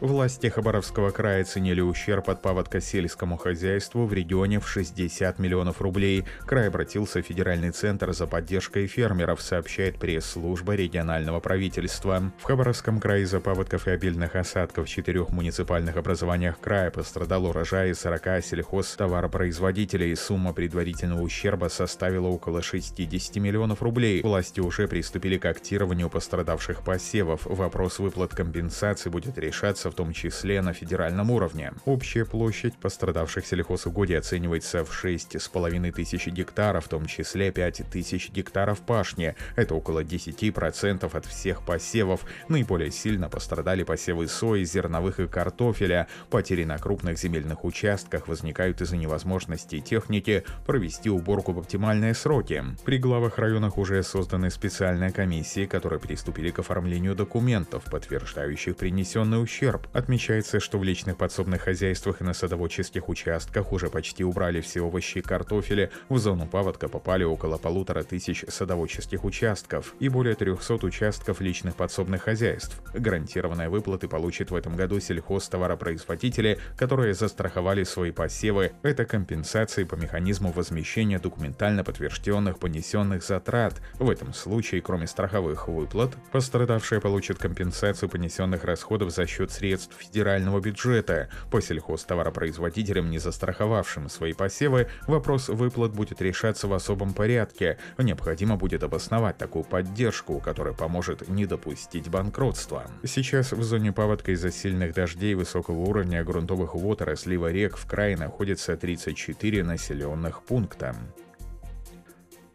Власти Хабаровского края оценили ущерб от паводка сельскому хозяйству в регионе в 60 миллионов рублей. Край обратился в Федеральный центр за поддержкой фермеров, сообщает пресс-служба регионального правительства. В Хабаровском крае из-за паводков и обильных осадков в четырех муниципальных образованиях края пострадал урожай 40 сельхозтоваропроизводителей. Сумма предварительного ущерба составила около 60 миллионов рублей. Власти уже приступили к актированию пострадавших посевов. Вопрос выплат компенсации будет решаться в том числе на федеральном уровне. Общая площадь пострадавших сельхозугодий оценивается в 6,5 тысяч гектаров, в том числе 5 тысяч гектаров пашни. Это около 10% от всех посевов. Наиболее сильно пострадали посевы сои, зерновых и картофеля. Потери на крупных земельных участках возникают из-за невозможности техники провести уборку в оптимальные сроки. При главах районах уже созданы специальные комиссии, которые приступили к оформлению документов, подтверждающих принесенный ущерб ущерб. Отмечается, что в личных подсобных хозяйствах и на садоводческих участках уже почти убрали все овощи и картофели. В зону паводка попали около полутора тысяч садоводческих участков и более 300 участков личных подсобных хозяйств. Гарантированные выплаты получат в этом году сельхозтоваропроизводители, которые застраховали свои посевы. Это компенсации по механизму возмещения документально подтвержденных понесенных затрат. В этом случае, кроме страховых выплат, пострадавшие получат компенсацию понесенных расходов за счет средств средств федерального бюджета. По сельхозтоваропроизводителям, не застраховавшим свои посевы, вопрос выплат будет решаться в особом порядке. Необходимо будет обосновать такую поддержку, которая поможет не допустить банкротства. Сейчас в зоне паводка из-за сильных дождей высокого уровня грунтовых вод и разлива рек в крае находится 34 населенных пункта.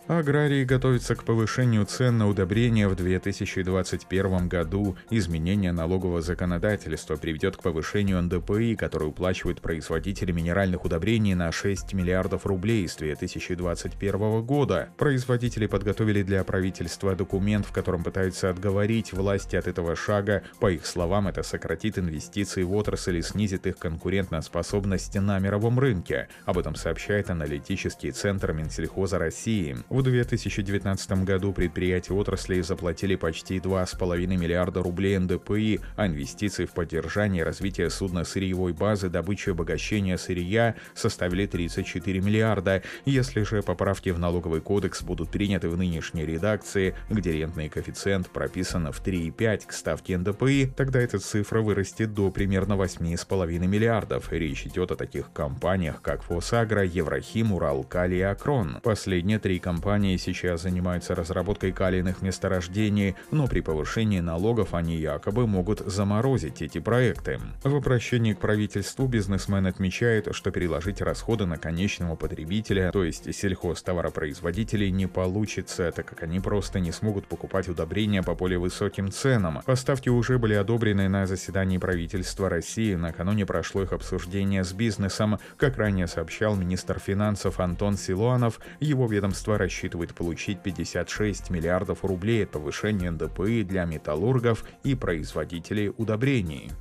Аграрии готовятся к повышению цен на удобрения в 2021 году. Изменение налогового законодательства приведет к повышению НДПИ, который уплачивают производители минеральных удобрений на 6 миллиардов рублей с 2021 года. Производители подготовили для правительства документ, в котором пытаются отговорить власти от этого шага. По их словам, это сократит инвестиции в отрасль и снизит их конкурентоспособность на мировом рынке. Об этом сообщает аналитический центр Минсельхоза России. В 2019 году предприятия отрасли заплатили почти 2,5 миллиарда рублей НДПИ, а инвестиции в поддержание и развитие судно-сырьевой базы, добычи и обогащения сырья составили 34 миллиарда. Если же поправки в налоговый кодекс будут приняты в нынешней редакции, где рентный коэффициент прописан в 3,5 к ставке НДПИ, тогда эта цифра вырастет до примерно 8,5 миллиардов. Речь идет о таких компаниях, как Фосагра, Еврохим, Уралкали и Акрон. Последние три компании компании сейчас занимаются разработкой калийных месторождений, но при повышении налогов они якобы могут заморозить эти проекты. В обращении к правительству бизнесмен отмечает, что переложить расходы на конечного потребителя, то есть сельхозтоваропроизводителей, не получится, так как они просто не смогут покупать удобрения по более высоким ценам. Поставки уже были одобрены на заседании правительства России. Накануне прошло их обсуждение с бизнесом. Как ранее сообщал министр финансов Антон Силуанов, его ведомство рассчитывает рассчитывает получить 56 миллиардов рублей от повышения НДПИ для металлургов и производителей удобрений.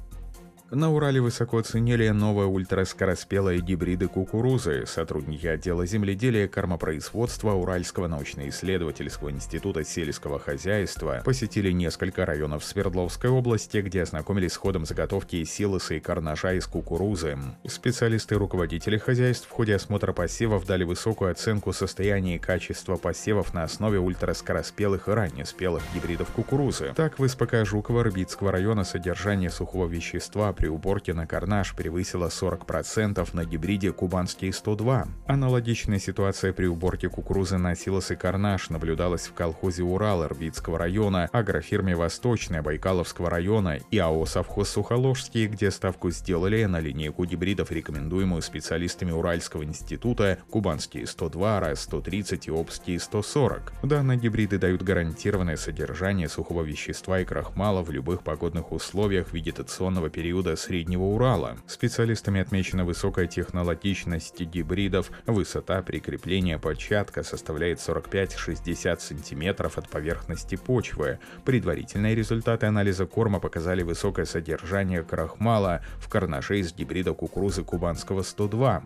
На Урале высоко оценили новые ультраскороспелые гибриды кукурузы. Сотрудники отдела земледелия и кормопроизводства Уральского научно-исследовательского института сельского хозяйства посетили несколько районов Свердловской области, где ознакомились с ходом заготовки силоса и карнажа из кукурузы. Специалисты и руководители хозяйств в ходе осмотра посевов дали высокую оценку состояния и качества посевов на основе ультраскороспелых и раннеспелых гибридов кукурузы. Так, в СПК Жуково-Рыбицкого района содержание сухого вещества при уборке на карнаж превысила 40% на гибриде Кубанский 102. Аналогичная ситуация при уборке кукурузы на силосы карнаж наблюдалась в колхозе Урал Ирбитского района, агрофирме Восточная Байкаловского района и АО «Совхоз Сухоложский», где ставку сделали на линейку гибридов, рекомендуемую специалистами Уральского института Кубанские 102, РАС-130 и Обские 140. Данные гибриды дают гарантированное содержание сухого вещества и крахмала в любых погодных условиях вегетационного периода Среднего Урала. Специалистами отмечена высокая технологичность гибридов, высота прикрепления початка составляет 45-60 см от поверхности почвы. Предварительные результаты анализа корма показали высокое содержание крахмала в карнаже из гибрида кукурузы кубанского 102.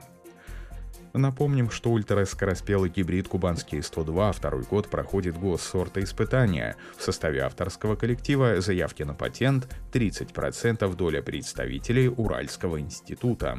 Напомним, что ультраскороспелый гибрид «Кубанский 102» второй год проходит госсорта испытания. В составе авторского коллектива заявки на патент 30% доля представителей Уральского института.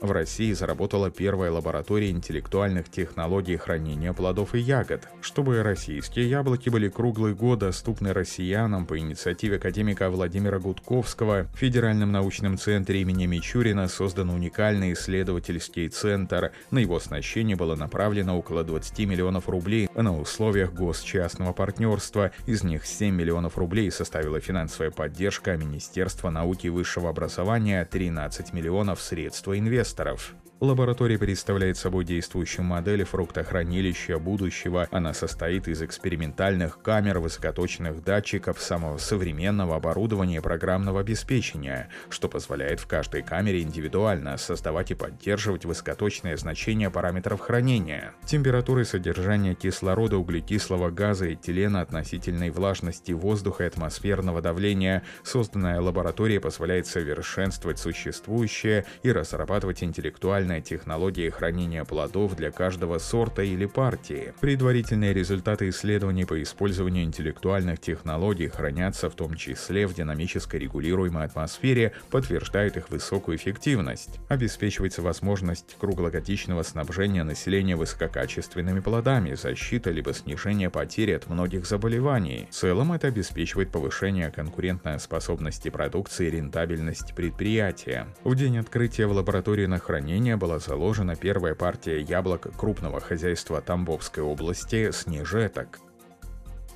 В России заработала первая лаборатория интеллектуальных технологий хранения плодов и ягод. Чтобы российские яблоки были круглый год доступны россиянам по инициативе академика Владимира Гудковского, в Федеральном научном центре имени Мичурина создан уникальный исследовательский центр. На его оснащение было направлено около 20 миллионов рублей на условиях госчастного партнерства. Из них 7 миллионов рублей составила финансовая поддержка Министерства науки и высшего образования, 13 миллионов средства инвесторов инвесторов. Лаборатория представляет собой действующую модель фруктохранилища будущего. Она состоит из экспериментальных камер, высокоточных датчиков, самого современного оборудования программного обеспечения, что позволяет в каждой камере индивидуально создавать и поддерживать высокоточные значения параметров хранения, температуры содержания кислорода, углекислого газа и этилена относительной влажности воздуха и атмосферного давления. Созданная лаборатория позволяет совершенствовать существующее и разрабатывать интеллектуальные уникальная технология хранения плодов для каждого сорта или партии. Предварительные результаты исследований по использованию интеллектуальных технологий хранятся в том числе в динамической регулируемой атмосфере, подтверждают их высокую эффективность. Обеспечивается возможность круглогодичного снабжения населения высококачественными плодами, защита либо снижение потери от многих заболеваний. В целом это обеспечивает повышение конкурентной способности продукции и рентабельность предприятия. В день открытия в лаборатории на хранение была заложена первая партия яблок крупного хозяйства Тамбовской области «Снежеток».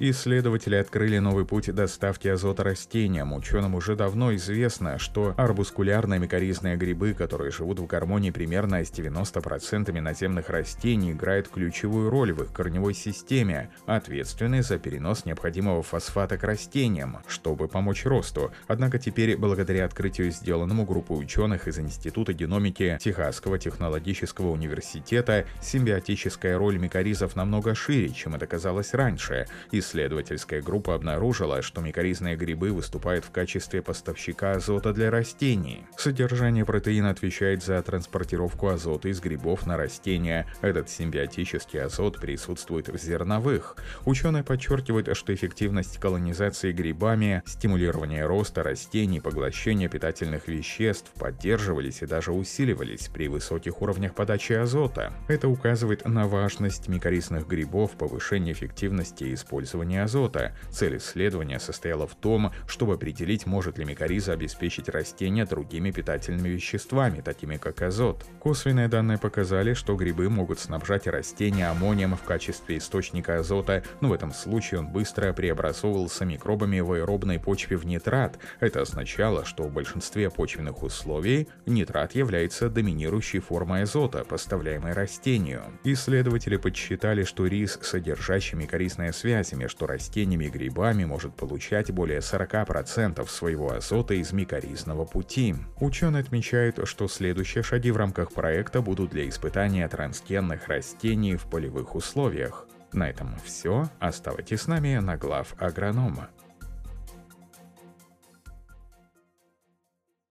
Исследователи открыли новый путь доставки азота растениям. Ученым уже давно известно, что арбускулярные микоризные грибы, которые живут в гармонии примерно с 90% наземных растений, играют ключевую роль в их корневой системе, ответственны за перенос необходимого фосфата к растениям, чтобы помочь росту. Однако теперь, благодаря открытию, сделанному группой ученых из Института геномики Техасского технологического университета, симбиотическая роль микоризов намного шире, чем это казалось раньше. И Исследовательская группа обнаружила, что микоризные грибы выступают в качестве поставщика азота для растений. Содержание протеина отвечает за транспортировку азота из грибов на растения. Этот симбиотический азот присутствует в зерновых. Ученые подчеркивают, что эффективность колонизации грибами, стимулирование роста растений, поглощение питательных веществ поддерживались и даже усиливались при высоких уровнях подачи азота. Это указывает на важность микоризных грибов, повышение эффективности использования использования азота. Цель исследования состояла в том, чтобы определить, может ли микориза обеспечить растения другими питательными веществами, такими как азот. Косвенные данные показали, что грибы могут снабжать растения аммонием в качестве источника азота, но в этом случае он быстро преобразовывался микробами в аэробной почве в нитрат. Это означало, что в большинстве почвенных условий нитрат является доминирующей формой азота, поставляемой растению. Исследователи подсчитали, что рис, содержащий микоризные связи между растениями и грибами может получать более 40% своего азота из микоризного пути. Ученые отмечают, что следующие шаги в рамках проекта будут для испытания трансгенных растений в полевых условиях. На этом все. Оставайтесь с нами на глав агронома.